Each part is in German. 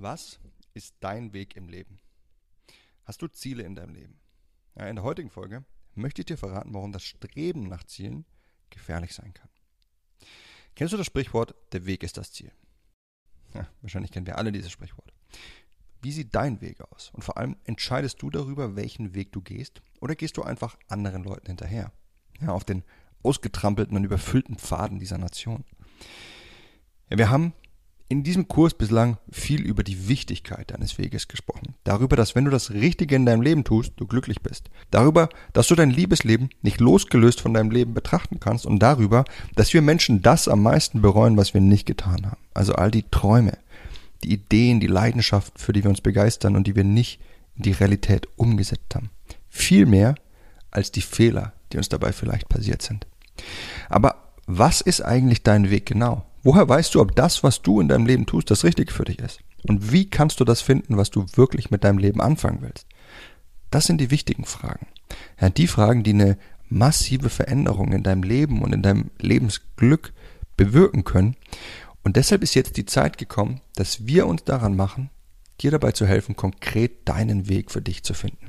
Was ist dein Weg im Leben? Hast du Ziele in deinem Leben? Ja, in der heutigen Folge möchte ich dir verraten, warum das Streben nach Zielen gefährlich sein kann. Kennst du das Sprichwort, der Weg ist das Ziel? Ja, wahrscheinlich kennen wir alle dieses Sprichwort. Wie sieht dein Weg aus? Und vor allem, entscheidest du darüber, welchen Weg du gehst? Oder gehst du einfach anderen Leuten hinterher? Ja, auf den ausgetrampelten und überfüllten Pfaden dieser Nation. Ja, wir haben in diesem Kurs bislang viel über die Wichtigkeit deines Weges gesprochen. Darüber, dass wenn du das Richtige in deinem Leben tust, du glücklich bist. Darüber, dass du dein Liebesleben nicht losgelöst von deinem Leben betrachten kannst. Und darüber, dass wir Menschen das am meisten bereuen, was wir nicht getan haben. Also all die Träume, die Ideen, die Leidenschaften, für die wir uns begeistern und die wir nicht in die Realität umgesetzt haben. Viel mehr als die Fehler, die uns dabei vielleicht passiert sind. Aber was ist eigentlich dein Weg genau? Woher weißt du, ob das, was du in deinem Leben tust, das Richtige für dich ist? Und wie kannst du das finden, was du wirklich mit deinem Leben anfangen willst? Das sind die wichtigen Fragen. Ja, die Fragen, die eine massive Veränderung in deinem Leben und in deinem Lebensglück bewirken können. Und deshalb ist jetzt die Zeit gekommen, dass wir uns daran machen, dir dabei zu helfen, konkret deinen Weg für dich zu finden.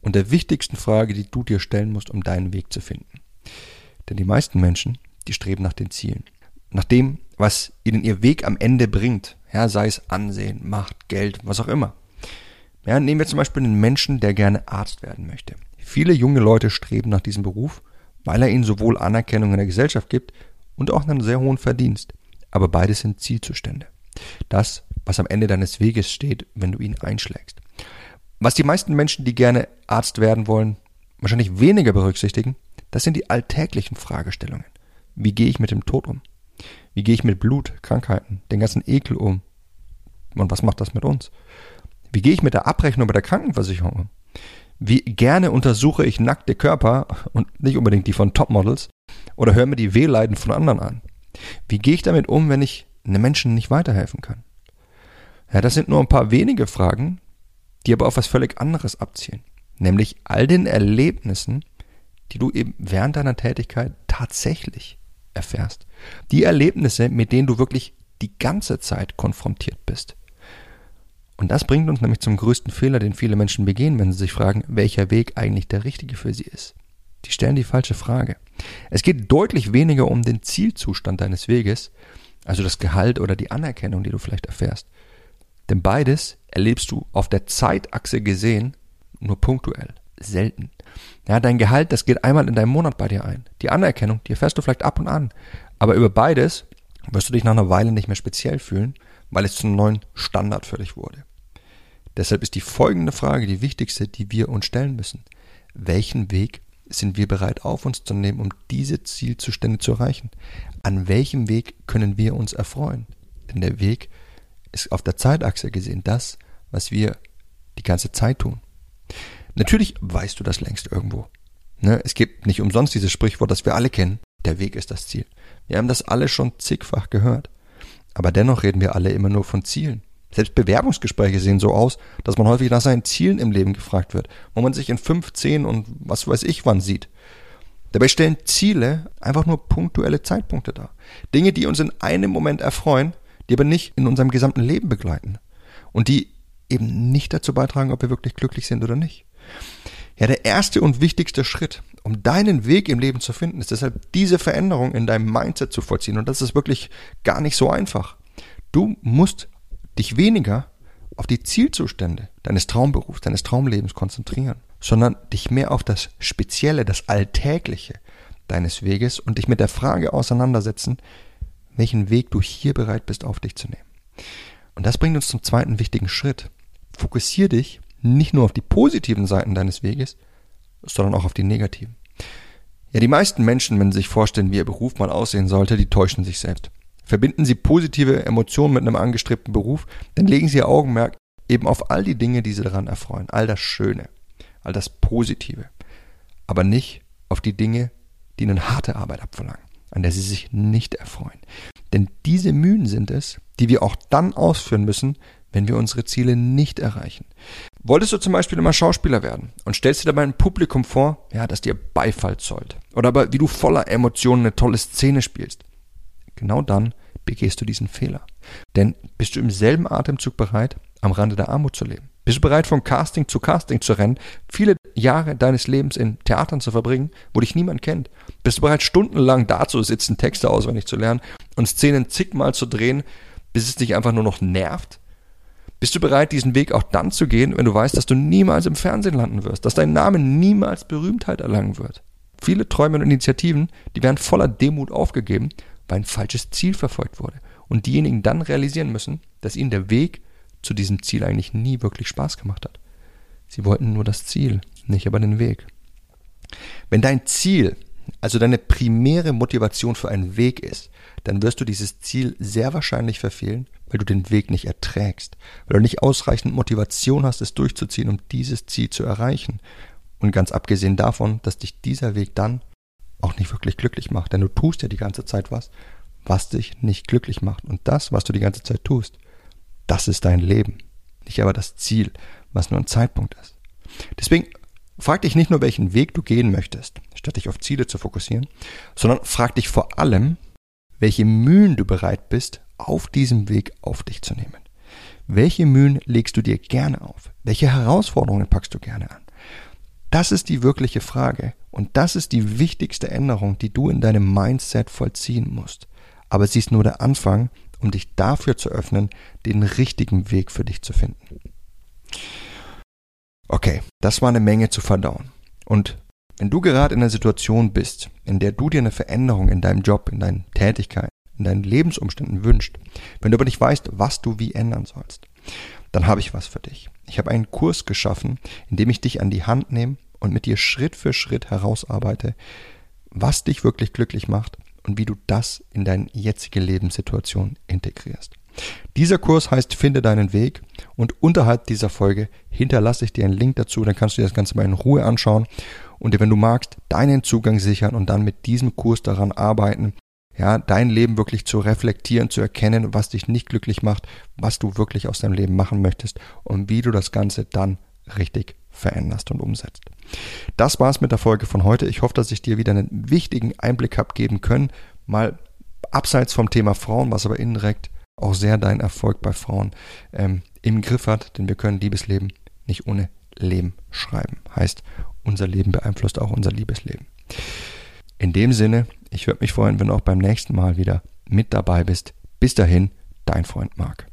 und der wichtigsten Frage, die du dir stellen musst, um deinen Weg zu finden. Denn die meisten Menschen, die streben nach den Zielen. Nach dem, was ihnen ihr Weg am Ende bringt. Ja, sei es Ansehen, Macht, Geld, was auch immer. Ja, nehmen wir zum Beispiel einen Menschen, der gerne Arzt werden möchte. Viele junge Leute streben nach diesem Beruf, weil er ihnen sowohl Anerkennung in der Gesellschaft gibt und auch einen sehr hohen Verdienst. Aber beides sind Zielzustände. Das, was am Ende deines Weges steht, wenn du ihn einschlägst. Was die meisten Menschen, die gerne Arzt werden wollen, wahrscheinlich weniger berücksichtigen, das sind die alltäglichen Fragestellungen. Wie gehe ich mit dem Tod um? Wie gehe ich mit Blut, Krankheiten, den ganzen Ekel um? Und was macht das mit uns? Wie gehe ich mit der Abrechnung bei der Krankenversicherung um? Wie gerne untersuche ich nackte Körper und nicht unbedingt die von Topmodels oder höre mir die Wehleiden von anderen an? Wie gehe ich damit um, wenn ich einem Menschen nicht weiterhelfen kann? Ja, das sind nur ein paar wenige Fragen, die aber auf was völlig anderes abzielen. Nämlich all den Erlebnissen, die du eben während deiner Tätigkeit tatsächlich erfährst. Die Erlebnisse, mit denen du wirklich die ganze Zeit konfrontiert bist. Und das bringt uns nämlich zum größten Fehler, den viele Menschen begehen, wenn sie sich fragen, welcher Weg eigentlich der richtige für sie ist. Die stellen die falsche Frage. Es geht deutlich weniger um den Zielzustand deines Weges, also das Gehalt oder die Anerkennung, die du vielleicht erfährst. Denn beides erlebst du auf der Zeitachse gesehen nur punktuell, selten. Ja, dein Gehalt, das geht einmal in deinem Monat bei dir ein. Die Anerkennung, die erfährst du vielleicht ab und an. Aber über beides wirst du dich nach einer Weile nicht mehr speziell fühlen, weil es zum neuen Standard für dich wurde. Deshalb ist die folgende Frage die wichtigste, die wir uns stellen müssen. Welchen Weg sind wir bereit auf uns zu nehmen, um diese Zielzustände zu erreichen? An welchem Weg können wir uns erfreuen? Denn der Weg ist auf der Zeitachse gesehen das, was wir die ganze Zeit tun. Natürlich weißt du das längst irgendwo. Ne? Es gibt nicht umsonst dieses Sprichwort, das wir alle kennen. Der Weg ist das Ziel. Wir haben das alle schon zigfach gehört. Aber dennoch reden wir alle immer nur von Zielen. Selbst Bewerbungsgespräche sehen so aus, dass man häufig nach seinen Zielen im Leben gefragt wird, wo man sich in fünf, zehn und was weiß ich wann sieht. Dabei stellen Ziele einfach nur punktuelle Zeitpunkte dar. Dinge, die uns in einem Moment erfreuen, die aber nicht in unserem gesamten Leben begleiten. Und die eben nicht dazu beitragen, ob wir wirklich glücklich sind oder nicht. Ja, der erste und wichtigste Schritt, um deinen Weg im Leben zu finden, ist deshalb diese Veränderung in deinem Mindset zu vollziehen. Und das ist wirklich gar nicht so einfach. Du musst dich weniger auf die Zielzustände deines Traumberufs, deines Traumlebens konzentrieren, sondern dich mehr auf das Spezielle, das Alltägliche deines Weges und dich mit der Frage auseinandersetzen, welchen Weg du hier bereit bist auf dich zu nehmen. Und das bringt uns zum zweiten wichtigen Schritt. Fokussier dich nicht nur auf die positiven Seiten deines Weges, sondern auch auf die negativen. Ja, die meisten Menschen, wenn sie sich vorstellen, wie ihr Beruf mal aussehen sollte, die täuschen sich selbst. Verbinden sie positive Emotionen mit einem angestrebten Beruf, dann legen sie ihr Augenmerk eben auf all die Dinge, die sie daran erfreuen, all das Schöne, all das Positive, aber nicht auf die Dinge, die ihnen harte Arbeit abverlangen, an der sie sich nicht erfreuen. Denn diese Mühen sind es, die wir auch dann ausführen müssen, wenn wir unsere Ziele nicht erreichen. Wolltest du zum Beispiel immer Schauspieler werden und stellst dir dabei ein Publikum vor, ja, das dir Beifall zollt. Oder aber wie du voller Emotionen eine tolle Szene spielst. Genau dann begehst du diesen Fehler. Denn bist du im selben Atemzug bereit, am Rande der Armut zu leben? Bist du bereit, von Casting zu Casting zu rennen, viele Jahre deines Lebens in Theatern zu verbringen, wo dich niemand kennt? Bist du bereit, stundenlang da zu sitzen, Texte auswendig zu lernen und Szenen zigmal zu drehen, bis es dich einfach nur noch nervt? Bist du bereit, diesen Weg auch dann zu gehen, wenn du weißt, dass du niemals im Fernsehen landen wirst, dass dein Name niemals Berühmtheit erlangen wird? Viele Träume und Initiativen, die werden voller Demut aufgegeben, weil ein falsches Ziel verfolgt wurde. Und diejenigen dann realisieren müssen, dass ihnen der Weg zu diesem Ziel eigentlich nie wirklich Spaß gemacht hat. Sie wollten nur das Ziel, nicht aber den Weg. Wenn dein Ziel, also deine primäre Motivation für einen Weg ist, dann wirst du dieses Ziel sehr wahrscheinlich verfehlen, weil du den Weg nicht erträgst, weil du nicht ausreichend Motivation hast, es durchzuziehen, um dieses Ziel zu erreichen. Und ganz abgesehen davon, dass dich dieser Weg dann auch nicht wirklich glücklich macht, denn du tust ja die ganze Zeit was, was dich nicht glücklich macht. Und das, was du die ganze Zeit tust, das ist dein Leben, nicht aber das Ziel, was nur ein Zeitpunkt ist. Deswegen frag dich nicht nur, welchen Weg du gehen möchtest, statt dich auf Ziele zu fokussieren, sondern frag dich vor allem, welche Mühen du bereit bist, auf diesem Weg auf dich zu nehmen. Welche Mühen legst du dir gerne auf? Welche Herausforderungen packst du gerne an? Das ist die wirkliche Frage und das ist die wichtigste Änderung, die du in deinem Mindset vollziehen musst. Aber sie ist nur der Anfang um dich dafür zu öffnen, den richtigen Weg für dich zu finden. Okay, das war eine Menge zu verdauen. Und wenn du gerade in einer Situation bist, in der du dir eine Veränderung in deinem Job, in deinen Tätigkeiten, in deinen Lebensumständen wünscht, wenn du aber nicht weißt, was du wie ändern sollst, dann habe ich was für dich. Ich habe einen Kurs geschaffen, in dem ich dich an die Hand nehme und mit dir Schritt für Schritt herausarbeite, was dich wirklich glücklich macht und wie du das in deine jetzige Lebenssituation integrierst. Dieser Kurs heißt Finde deinen Weg und unterhalb dieser Folge hinterlasse ich dir einen Link dazu, dann kannst du dir das Ganze mal in Ruhe anschauen und wenn du magst, deinen Zugang sichern und dann mit diesem Kurs daran arbeiten, ja, dein Leben wirklich zu reflektieren, zu erkennen, was dich nicht glücklich macht, was du wirklich aus deinem Leben machen möchtest und wie du das Ganze dann richtig veränderst und umsetzt. Das war's mit der Folge von heute. Ich hoffe, dass ich dir wieder einen wichtigen Einblick habe geben können, mal abseits vom Thema Frauen, was aber indirekt auch sehr deinen Erfolg bei Frauen ähm, im Griff hat, denn wir können Liebesleben nicht ohne Leben schreiben. Heißt, unser Leben beeinflusst auch unser Liebesleben. In dem Sinne, ich würde mich freuen, wenn du auch beim nächsten Mal wieder mit dabei bist. Bis dahin, dein Freund Marc.